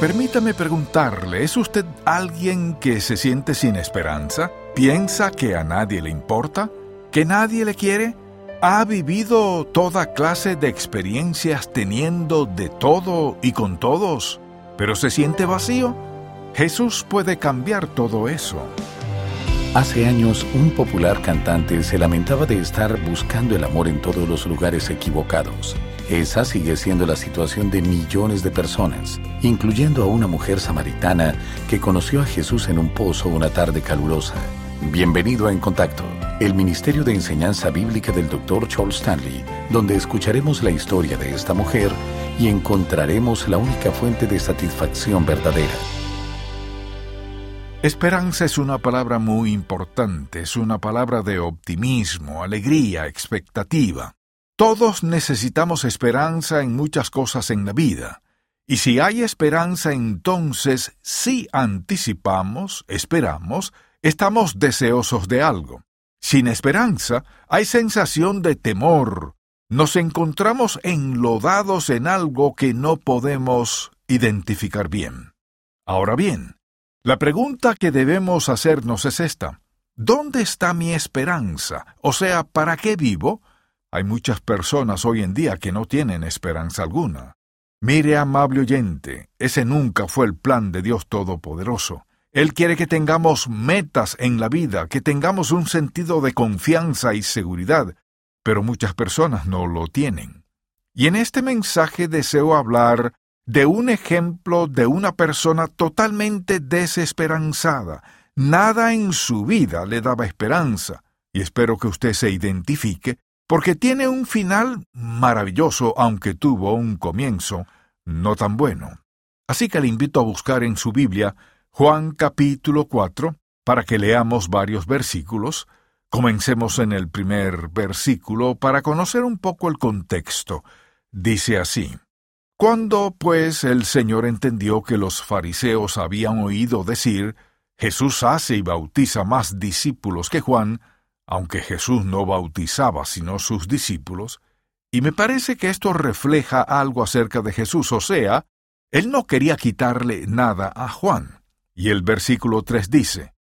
Permítame preguntarle, ¿es usted alguien que se siente sin esperanza? ¿Piensa que a nadie le importa? ¿Que nadie le quiere? ¿Ha vivido toda clase de experiencias teniendo de todo y con todos, pero se siente vacío? Jesús puede cambiar todo eso. Hace años, un popular cantante se lamentaba de estar buscando el amor en todos los lugares equivocados. Esa sigue siendo la situación de millones de personas, incluyendo a una mujer samaritana que conoció a Jesús en un pozo una tarde calurosa. Bienvenido a En Contacto, el Ministerio de Enseñanza Bíblica del Dr. Charles Stanley, donde escucharemos la historia de esta mujer y encontraremos la única fuente de satisfacción verdadera. Esperanza es una palabra muy importante, es una palabra de optimismo, alegría, expectativa. Todos necesitamos esperanza en muchas cosas en la vida. Y si hay esperanza, entonces si anticipamos, esperamos, estamos deseosos de algo. Sin esperanza, hay sensación de temor. Nos encontramos enlodados en algo que no podemos identificar bien. Ahora bien, la pregunta que debemos hacernos es esta. ¿Dónde está mi esperanza? O sea, ¿para qué vivo? Hay muchas personas hoy en día que no tienen esperanza alguna. Mire, amable oyente, ese nunca fue el plan de Dios Todopoderoso. Él quiere que tengamos metas en la vida, que tengamos un sentido de confianza y seguridad, pero muchas personas no lo tienen. Y en este mensaje deseo hablar de un ejemplo de una persona totalmente desesperanzada. Nada en su vida le daba esperanza, y espero que usted se identifique porque tiene un final maravilloso, aunque tuvo un comienzo no tan bueno. Así que le invito a buscar en su Biblia Juan capítulo 4 para que leamos varios versículos. Comencemos en el primer versículo para conocer un poco el contexto. Dice así. Cuando, pues, el Señor entendió que los fariseos habían oído decir, Jesús hace y bautiza más discípulos que Juan, aunque Jesús no bautizaba sino sus discípulos, y me parece que esto refleja algo acerca de Jesús, o sea, él no quería quitarle nada a Juan. Y el versículo 3 dice,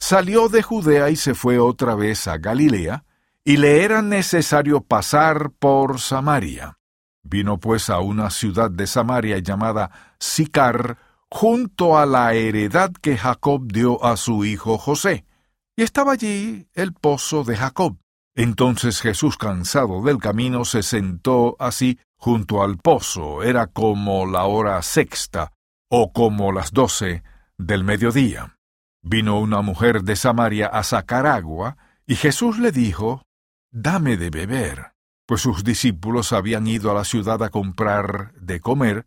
Salió de Judea y se fue otra vez a Galilea, y le era necesario pasar por Samaria. Vino pues a una ciudad de Samaria llamada Sicar, junto a la heredad que Jacob dio a su hijo José. Y estaba allí el pozo de Jacob. Entonces Jesús, cansado del camino, se sentó así junto al pozo. Era como la hora sexta o como las doce del mediodía. Vino una mujer de Samaria a sacar agua, y Jesús le dijo, Dame de beber. Pues sus discípulos habían ido a la ciudad a comprar de comer.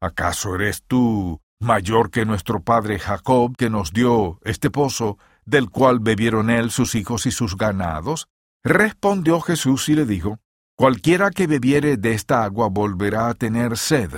¿Acaso eres tú mayor que nuestro padre Jacob, que nos dio este pozo del cual bebieron él, sus hijos y sus ganados? Respondió Jesús y le dijo, Cualquiera que bebiere de esta agua volverá a tener sed,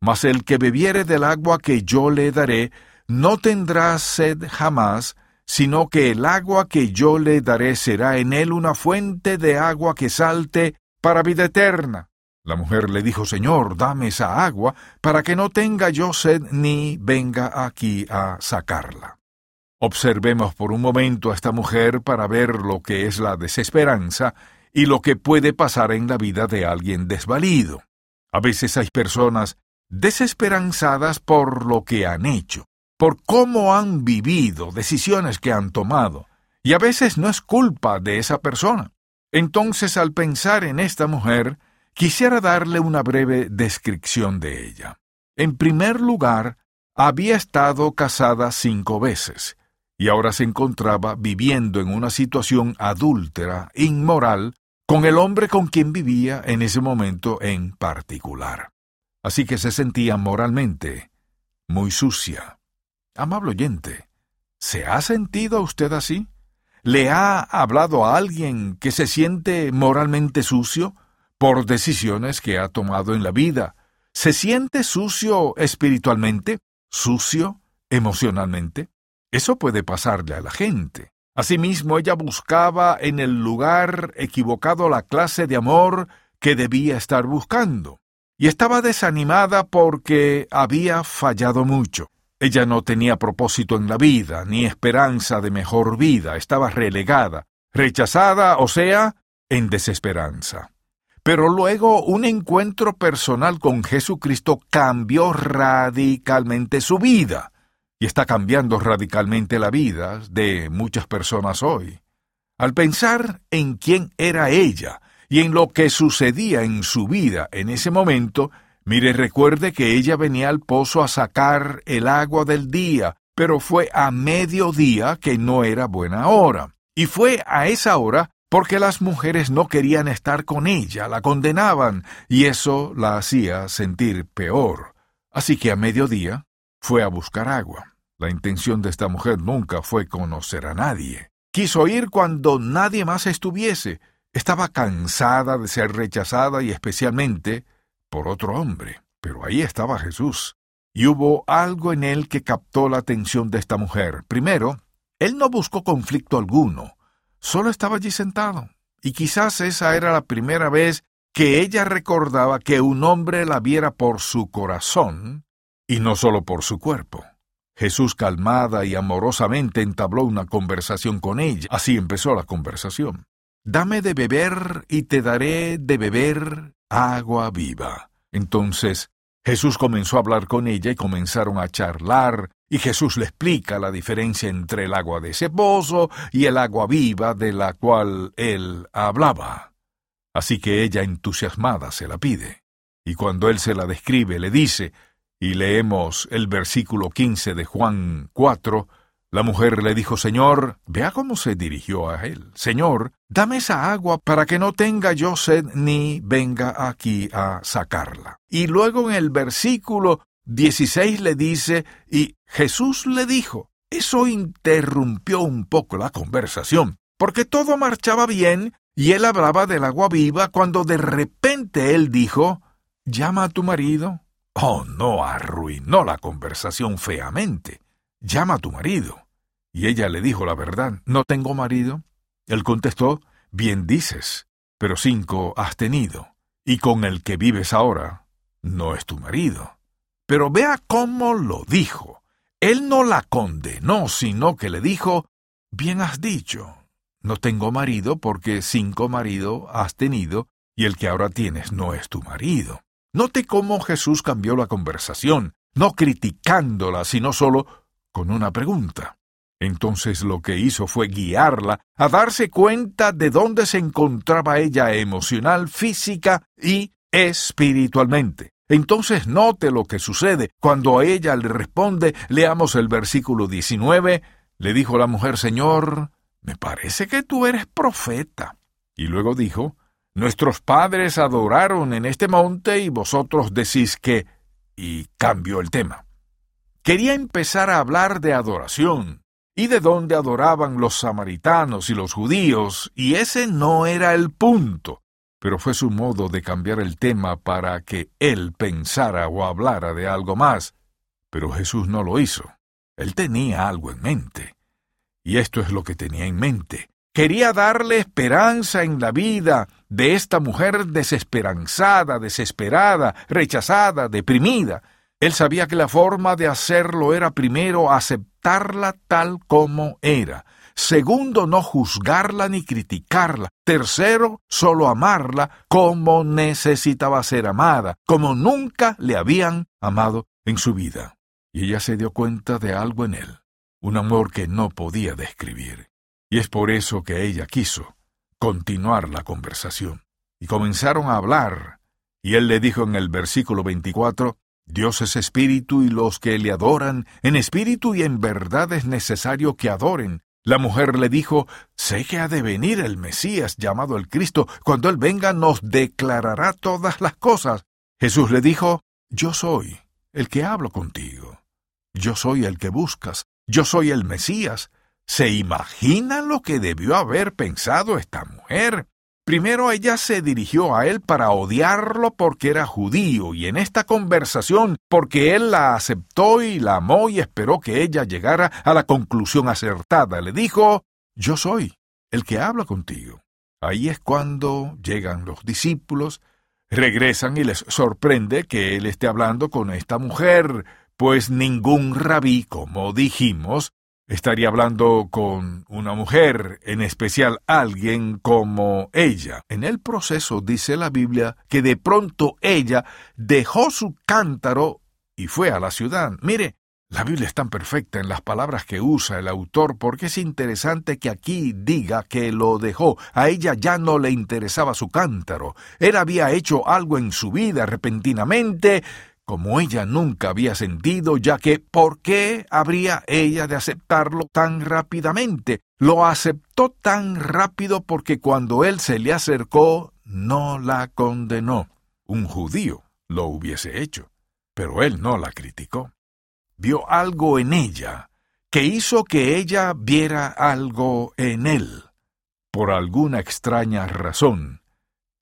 mas el que bebiere del agua que yo le daré, no tendrá sed jamás, sino que el agua que yo le daré será en él una fuente de agua que salte para vida eterna. La mujer le dijo, Señor, dame esa agua, para que no tenga yo sed ni venga aquí a sacarla. Observemos por un momento a esta mujer para ver lo que es la desesperanza y lo que puede pasar en la vida de alguien desvalido. A veces hay personas desesperanzadas por lo que han hecho, por cómo han vivido, decisiones que han tomado, y a veces no es culpa de esa persona. Entonces, al pensar en esta mujer, quisiera darle una breve descripción de ella. En primer lugar, había estado casada cinco veces, y ahora se encontraba viviendo en una situación adúltera, inmoral, con el hombre con quien vivía en ese momento en particular. Así que se sentía moralmente muy sucia. Amable oyente, ¿se ha sentido usted así? ¿Le ha hablado a alguien que se siente moralmente sucio por decisiones que ha tomado en la vida? ¿Se siente sucio espiritualmente? ¿Sucio emocionalmente? Eso puede pasarle a la gente. Asimismo, ella buscaba en el lugar equivocado la clase de amor que debía estar buscando, y estaba desanimada porque había fallado mucho. Ella no tenía propósito en la vida, ni esperanza de mejor vida, estaba relegada, rechazada, o sea, en desesperanza. Pero luego un encuentro personal con Jesucristo cambió radicalmente su vida y está cambiando radicalmente la vida de muchas personas hoy. Al pensar en quién era ella y en lo que sucedía en su vida en ese momento, mire recuerde que ella venía al pozo a sacar el agua del día, pero fue a mediodía que no era buena hora. Y fue a esa hora porque las mujeres no querían estar con ella, la condenaban, y eso la hacía sentir peor. Así que a mediodía fue a buscar agua. La intención de esta mujer nunca fue conocer a nadie. Quiso ir cuando nadie más estuviese. Estaba cansada de ser rechazada y especialmente por otro hombre. Pero ahí estaba Jesús. Y hubo algo en él que captó la atención de esta mujer. Primero, él no buscó conflicto alguno. Solo estaba allí sentado. Y quizás esa era la primera vez que ella recordaba que un hombre la viera por su corazón y no solo por su cuerpo. Jesús calmada y amorosamente entabló una conversación con ella. Así empezó la conversación. Dame de beber y te daré de beber agua viva. Entonces Jesús comenzó a hablar con ella y comenzaron a charlar, y Jesús le explica la diferencia entre el agua de ese pozo y el agua viva de la cual él hablaba. Así que ella entusiasmada se la pide. Y cuando él se la describe, le dice, y leemos el versículo 15 de Juan 4, la mujer le dijo, Señor, vea cómo se dirigió a él. Señor, dame esa agua para que no tenga yo sed ni venga aquí a sacarla. Y luego en el versículo 16 le dice, y Jesús le dijo, eso interrumpió un poco la conversación, porque todo marchaba bien y él hablaba del agua viva cuando de repente él dijo, llama a tu marido Oh, no, arruinó la conversación feamente. Llama a tu marido. Y ella le dijo la verdad, ¿no tengo marido? Él contestó, bien dices, pero cinco has tenido, y con el que vives ahora no es tu marido. Pero vea cómo lo dijo. Él no la condenó, sino que le dijo, bien has dicho, no tengo marido porque cinco maridos has tenido, y el que ahora tienes no es tu marido. Note cómo Jesús cambió la conversación, no criticándola, sino solo con una pregunta. Entonces lo que hizo fue guiarla a darse cuenta de dónde se encontraba ella emocional, física y espiritualmente. Entonces note lo que sucede. Cuando a ella le responde, leamos el versículo 19, le dijo la mujer, Señor, me parece que tú eres profeta. Y luego dijo, Nuestros padres adoraron en este monte y vosotros decís que... y cambió el tema. Quería empezar a hablar de adoración y de dónde adoraban los samaritanos y los judíos, y ese no era el punto, pero fue su modo de cambiar el tema para que él pensara o hablara de algo más. Pero Jesús no lo hizo. Él tenía algo en mente. Y esto es lo que tenía en mente. Quería darle esperanza en la vida de esta mujer desesperanzada, desesperada, rechazada, deprimida. Él sabía que la forma de hacerlo era primero aceptarla tal como era. Segundo, no juzgarla ni criticarla. Tercero, solo amarla como necesitaba ser amada, como nunca le habían amado en su vida. Y ella se dio cuenta de algo en él, un amor que no podía describir. Y es por eso que ella quiso continuar la conversación. Y comenzaron a hablar. Y él le dijo en el versículo 24, Dios es espíritu y los que le adoran, en espíritu y en verdad es necesario que adoren. La mujer le dijo, Sé que ha de venir el Mesías llamado el Cristo, cuando Él venga nos declarará todas las cosas. Jesús le dijo, Yo soy el que hablo contigo. Yo soy el que buscas, yo soy el Mesías. ¿Se imagina lo que debió haber pensado esta mujer? Primero ella se dirigió a él para odiarlo porque era judío y en esta conversación porque él la aceptó y la amó y esperó que ella llegara a la conclusión acertada. Le dijo, yo soy el que habla contigo. Ahí es cuando llegan los discípulos, regresan y les sorprende que él esté hablando con esta mujer, pues ningún rabí, como dijimos, estaría hablando con una mujer, en especial alguien como ella. En el proceso dice la Biblia que de pronto ella dejó su cántaro y fue a la ciudad. Mire, la Biblia es tan perfecta en las palabras que usa el autor porque es interesante que aquí diga que lo dejó. A ella ya no le interesaba su cántaro. Él había hecho algo en su vida repentinamente como ella nunca había sentido, ya que ¿por qué habría ella de aceptarlo tan rápidamente? Lo aceptó tan rápido porque cuando él se le acercó, no la condenó. Un judío lo hubiese hecho, pero él no la criticó. Vio algo en ella que hizo que ella viera algo en él. Por alguna extraña razón,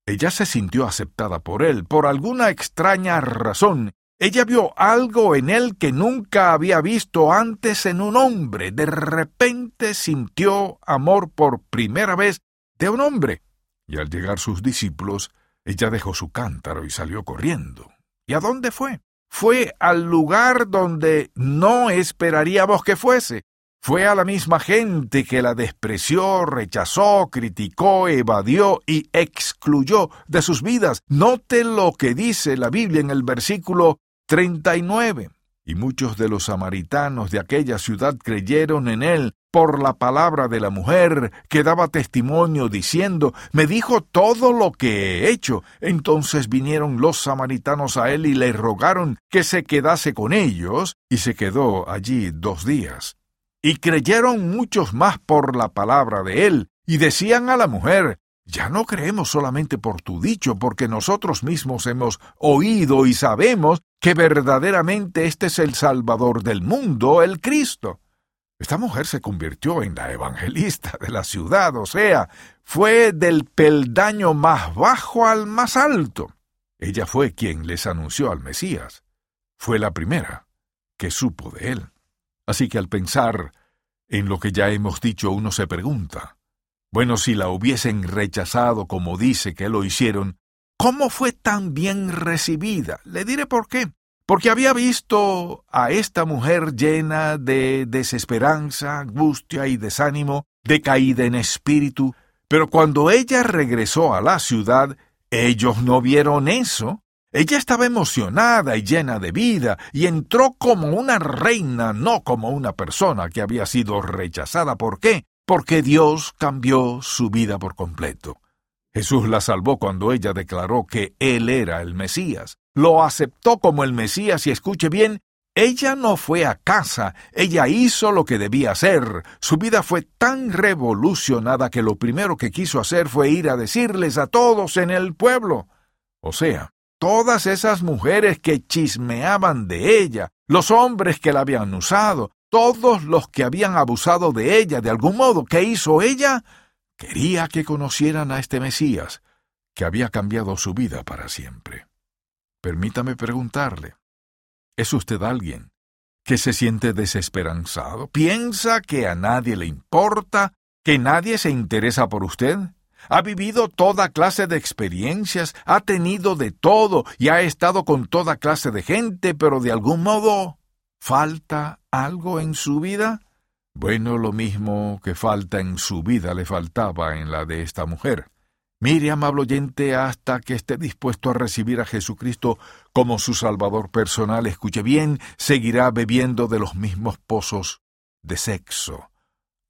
ella se sintió aceptada por él. Por alguna extraña razón, ella vio algo en él que nunca había visto antes en un hombre. De repente sintió amor por primera vez de un hombre. Y al llegar sus discípulos, ella dejó su cántaro y salió corriendo. ¿Y a dónde fue? Fue al lugar donde no esperaríamos que fuese. Fue a la misma gente que la despreció, rechazó, criticó, evadió y excluyó de sus vidas. Note lo que dice la Biblia en el versículo 39. Y muchos de los samaritanos de aquella ciudad creyeron en él por la palabra de la mujer que daba testimonio diciendo, me dijo todo lo que he hecho. Entonces vinieron los samaritanos a él y le rogaron que se quedase con ellos, y se quedó allí dos días. Y creyeron muchos más por la palabra de él, y decían a la mujer, ya no creemos solamente por tu dicho, porque nosotros mismos hemos oído y sabemos que verdaderamente este es el Salvador del mundo, el Cristo. Esta mujer se convirtió en la evangelista de la ciudad, o sea, fue del peldaño más bajo al más alto. Ella fue quien les anunció al Mesías. Fue la primera que supo de él. Así que al pensar en lo que ya hemos dicho, uno se pregunta, bueno, si la hubiesen rechazado como dice que lo hicieron, ¿cómo fue tan bien recibida? Le diré por qué. Porque había visto a esta mujer llena de desesperanza, angustia y desánimo, decaída en espíritu, pero cuando ella regresó a la ciudad, ellos no vieron eso. Ella estaba emocionada y llena de vida, y entró como una reina, no como una persona que había sido rechazada. ¿Por qué? Porque Dios cambió su vida por completo. Jesús la salvó cuando ella declaró que Él era el Mesías. Lo aceptó como el Mesías y escuche bien, ella no fue a casa, ella hizo lo que debía hacer. Su vida fue tan revolucionada que lo primero que quiso hacer fue ir a decirles a todos en el pueblo. O sea, todas esas mujeres que chismeaban de ella, los hombres que la habían usado, todos los que habían abusado de ella de algún modo, ¿qué hizo ella? Quería que conocieran a este Mesías, que había cambiado su vida para siempre. Permítame preguntarle, ¿es usted alguien que se siente desesperanzado? ¿Piensa que a nadie le importa? ¿Que nadie se interesa por usted? Ha vivido toda clase de experiencias, ha tenido de todo y ha estado con toda clase de gente, pero de algún modo falta algo en su vida. Bueno, lo mismo que falta en su vida le faltaba en la de esta mujer. Mire, amable oyente, hasta que esté dispuesto a recibir a Jesucristo como su Salvador personal, escuche bien, seguirá bebiendo de los mismos pozos de sexo,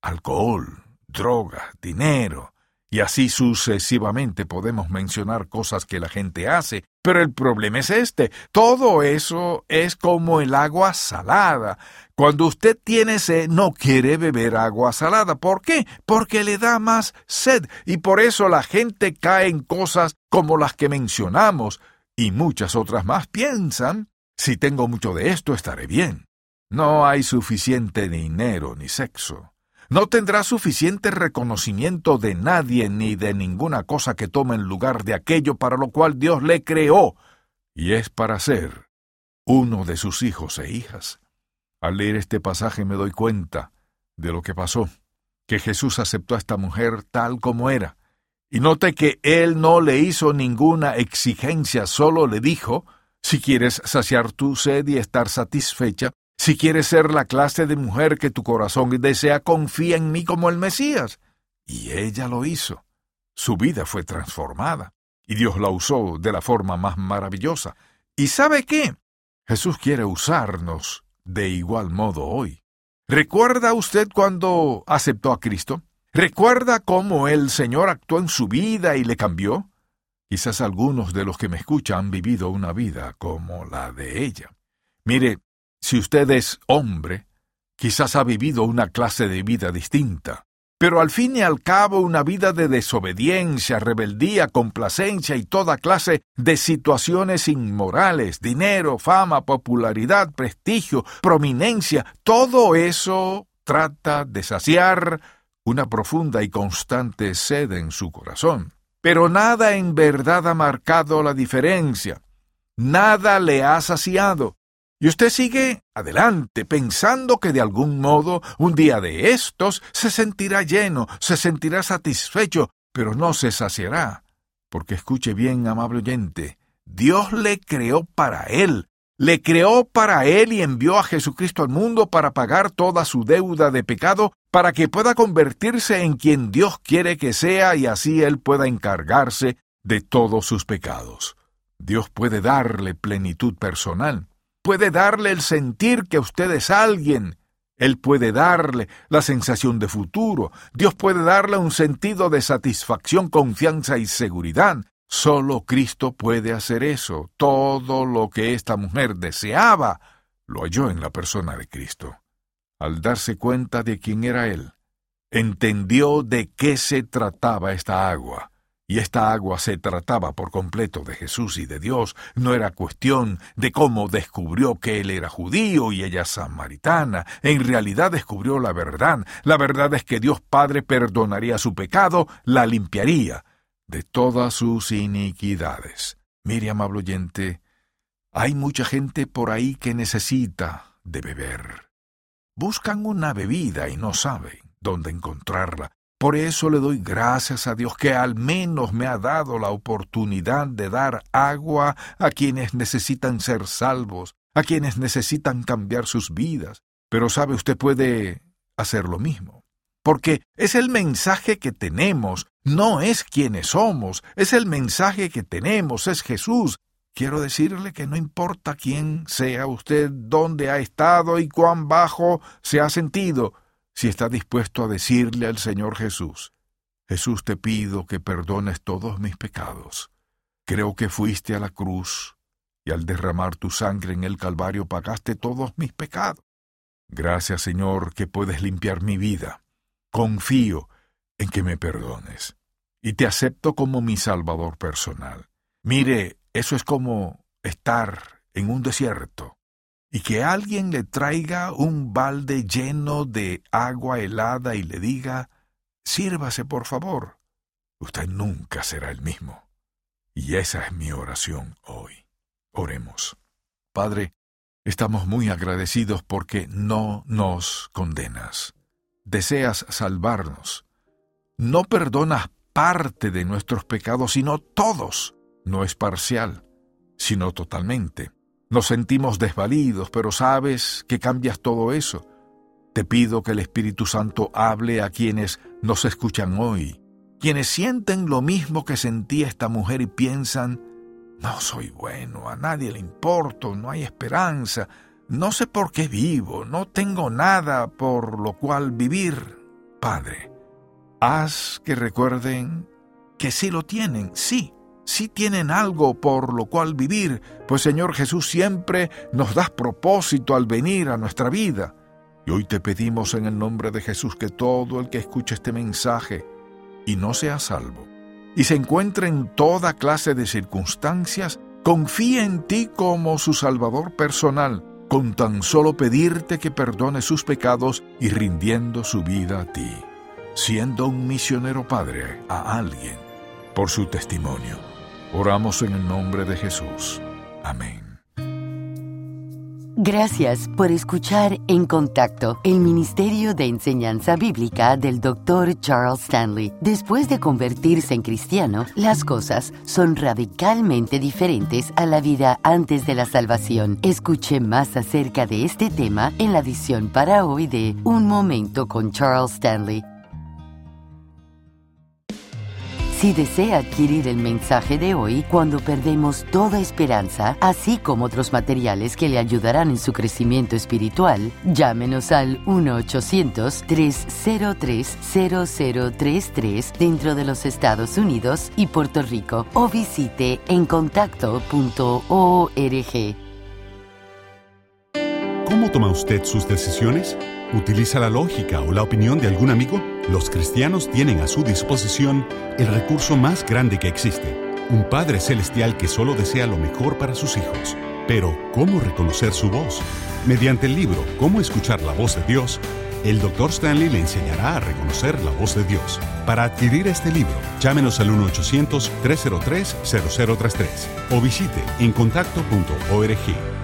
alcohol, droga, dinero, y así sucesivamente podemos mencionar cosas que la gente hace. Pero el problema es este. Todo eso es como el agua salada. Cuando usted tiene sed, no quiere beber agua salada. ¿Por qué? Porque le da más sed. Y por eso la gente cae en cosas como las que mencionamos. Y muchas otras más piensan, si tengo mucho de esto, estaré bien. No hay suficiente dinero ni sexo. No tendrá suficiente reconocimiento de nadie ni de ninguna cosa que tome en lugar de aquello para lo cual Dios le creó, y es para ser uno de sus hijos e hijas. Al leer este pasaje me doy cuenta de lo que pasó, que Jesús aceptó a esta mujer tal como era, y note que él no le hizo ninguna exigencia, solo le dijo, si quieres saciar tu sed y estar satisfecha, si quieres ser la clase de mujer que tu corazón desea, confía en mí como el Mesías. Y ella lo hizo. Su vida fue transformada, y Dios la usó de la forma más maravillosa. ¿Y sabe qué? Jesús quiere usarnos de igual modo hoy. ¿Recuerda usted cuando aceptó a Cristo? ¿Recuerda cómo el Señor actuó en su vida y le cambió? Quizás algunos de los que me escuchan han vivido una vida como la de ella. Mire, si usted es hombre, quizás ha vivido una clase de vida distinta, pero al fin y al cabo una vida de desobediencia, rebeldía, complacencia y toda clase de situaciones inmorales, dinero, fama, popularidad, prestigio, prominencia, todo eso trata de saciar una profunda y constante sed en su corazón. Pero nada en verdad ha marcado la diferencia, nada le ha saciado, y usted sigue adelante pensando que de algún modo un día de estos se sentirá lleno, se sentirá satisfecho, pero no se saciará. Porque escuche bien, amable oyente, Dios le creó para él, le creó para él y envió a Jesucristo al mundo para pagar toda su deuda de pecado, para que pueda convertirse en quien Dios quiere que sea y así él pueda encargarse de todos sus pecados. Dios puede darle plenitud personal puede darle el sentir que usted es alguien. Él puede darle la sensación de futuro. Dios puede darle un sentido de satisfacción, confianza y seguridad. Solo Cristo puede hacer eso. Todo lo que esta mujer deseaba lo halló en la persona de Cristo. Al darse cuenta de quién era Él, entendió de qué se trataba esta agua y esta agua se trataba por completo de Jesús y de Dios, no era cuestión de cómo descubrió que él era judío y ella samaritana, en realidad descubrió la verdad, la verdad es que Dios Padre perdonaría su pecado, la limpiaría de todas sus iniquidades. Mire, amable oyente, hay mucha gente por ahí que necesita de beber. Buscan una bebida y no saben dónde encontrarla, por eso le doy gracias a Dios que al menos me ha dado la oportunidad de dar agua a quienes necesitan ser salvos, a quienes necesitan cambiar sus vidas. Pero sabe, usted puede hacer lo mismo. Porque es el mensaje que tenemos, no es quienes somos, es el mensaje que tenemos, es Jesús. Quiero decirle que no importa quién sea usted, dónde ha estado y cuán bajo se ha sentido, si está dispuesto a decirle al Señor Jesús, Jesús te pido que perdones todos mis pecados. Creo que fuiste a la cruz y al derramar tu sangre en el Calvario pagaste todos mis pecados. Gracias Señor que puedes limpiar mi vida. Confío en que me perdones y te acepto como mi Salvador personal. Mire, eso es como estar en un desierto y que alguien le traiga un balde lleno de agua helada y le diga, sírvase por favor, usted nunca será el mismo. Y esa es mi oración hoy. Oremos. Padre, estamos muy agradecidos porque no nos condenas. Deseas salvarnos. No perdonas parte de nuestros pecados, sino todos. No es parcial, sino totalmente. Nos sentimos desvalidos, pero sabes que cambias todo eso. Te pido que el Espíritu Santo hable a quienes nos escuchan hoy, quienes sienten lo mismo que sentía esta mujer y piensan, no soy bueno, a nadie le importo, no hay esperanza, no sé por qué vivo, no tengo nada por lo cual vivir. Padre, haz que recuerden que sí lo tienen, sí, si tienen algo por lo cual vivir, pues Señor Jesús siempre nos das propósito al venir a nuestra vida. Y hoy te pedimos en el nombre de Jesús que todo el que escuche este mensaje y no sea salvo, y se encuentre en toda clase de circunstancias, confíe en ti como su Salvador personal, con tan solo pedirte que perdone sus pecados y rindiendo su vida a ti, siendo un misionero padre a alguien por su testimonio. Oramos en el nombre de Jesús. Amén. Gracias por escuchar En Contacto, el Ministerio de Enseñanza Bíblica del Dr. Charles Stanley. Después de convertirse en cristiano, las cosas son radicalmente diferentes a la vida antes de la salvación. Escuche más acerca de este tema en la edición para hoy de Un Momento con Charles Stanley Si desea adquirir el mensaje de hoy cuando perdemos toda esperanza, así como otros materiales que le ayudarán en su crecimiento espiritual, llámenos al 1-800-303-0033 dentro de los Estados Unidos y Puerto Rico o visite encontacto.org. ¿Cómo toma usted sus decisiones? ¿Utiliza la lógica o la opinión de algún amigo? Los cristianos tienen a su disposición el recurso más grande que existe, un Padre Celestial que solo desea lo mejor para sus hijos. Pero, ¿cómo reconocer su voz? Mediante el libro Cómo escuchar la voz de Dios, el Dr. Stanley le enseñará a reconocer la voz de Dios. Para adquirir este libro, llámenos al 1-800-303-0033 o visite encontacto.org.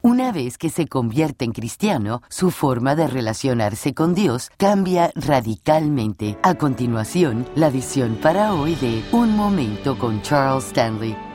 Una vez que se convierte en cristiano, su forma de relacionarse con Dios cambia radicalmente. A continuación, la visión para hoy de Un Momento con Charles Stanley.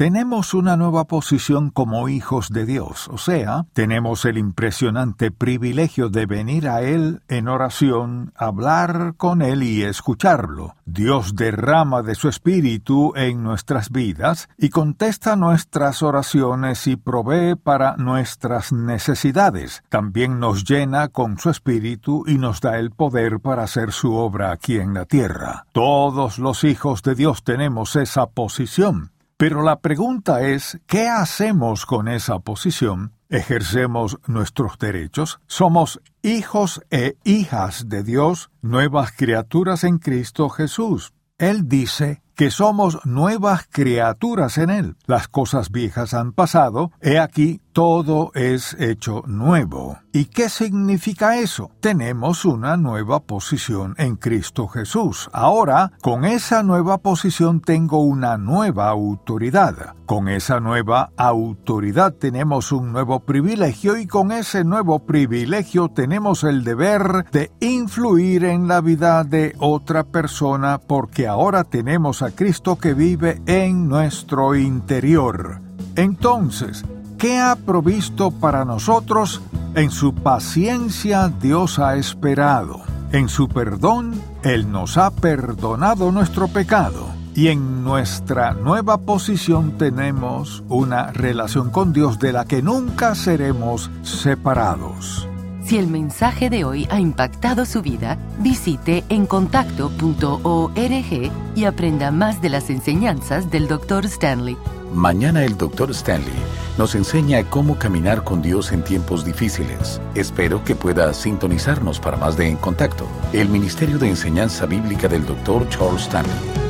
Tenemos una nueva posición como hijos de Dios, o sea, tenemos el impresionante privilegio de venir a Él en oración, hablar con Él y escucharlo. Dios derrama de su espíritu en nuestras vidas y contesta nuestras oraciones y provee para nuestras necesidades. También nos llena con su espíritu y nos da el poder para hacer su obra aquí en la tierra. Todos los hijos de Dios tenemos esa posición. Pero la pregunta es, ¿qué hacemos con esa posición? ¿Ejercemos nuestros derechos? ¿Somos hijos e hijas de Dios, nuevas criaturas en Cristo Jesús? Él dice que somos nuevas criaturas en Él. Las cosas viejas han pasado, he aquí todo es hecho nuevo. ¿Y qué significa eso? Tenemos una nueva posición en Cristo Jesús. Ahora, con esa nueva posición tengo una nueva autoridad. Con esa nueva autoridad tenemos un nuevo privilegio y con ese nuevo privilegio tenemos el deber de influir en la vida de otra persona porque ahora tenemos Cristo que vive en nuestro interior. Entonces, ¿Qué ha provisto para nosotros? En su paciencia Dios ha esperado. En su perdón Él nos ha perdonado nuestro pecado. Y en nuestra nueva posición tenemos una relación con Dios de la que nunca seremos separados. Si el mensaje de hoy ha impactado su vida, visite encontacto.org y aprenda más de las enseñanzas del Dr. Stanley. Mañana el Dr. Stanley nos enseña cómo caminar con Dios en tiempos difíciles. Espero que pueda sintonizarnos para más de En Contacto, el Ministerio de Enseñanza Bíblica del Dr. Charles Stanley.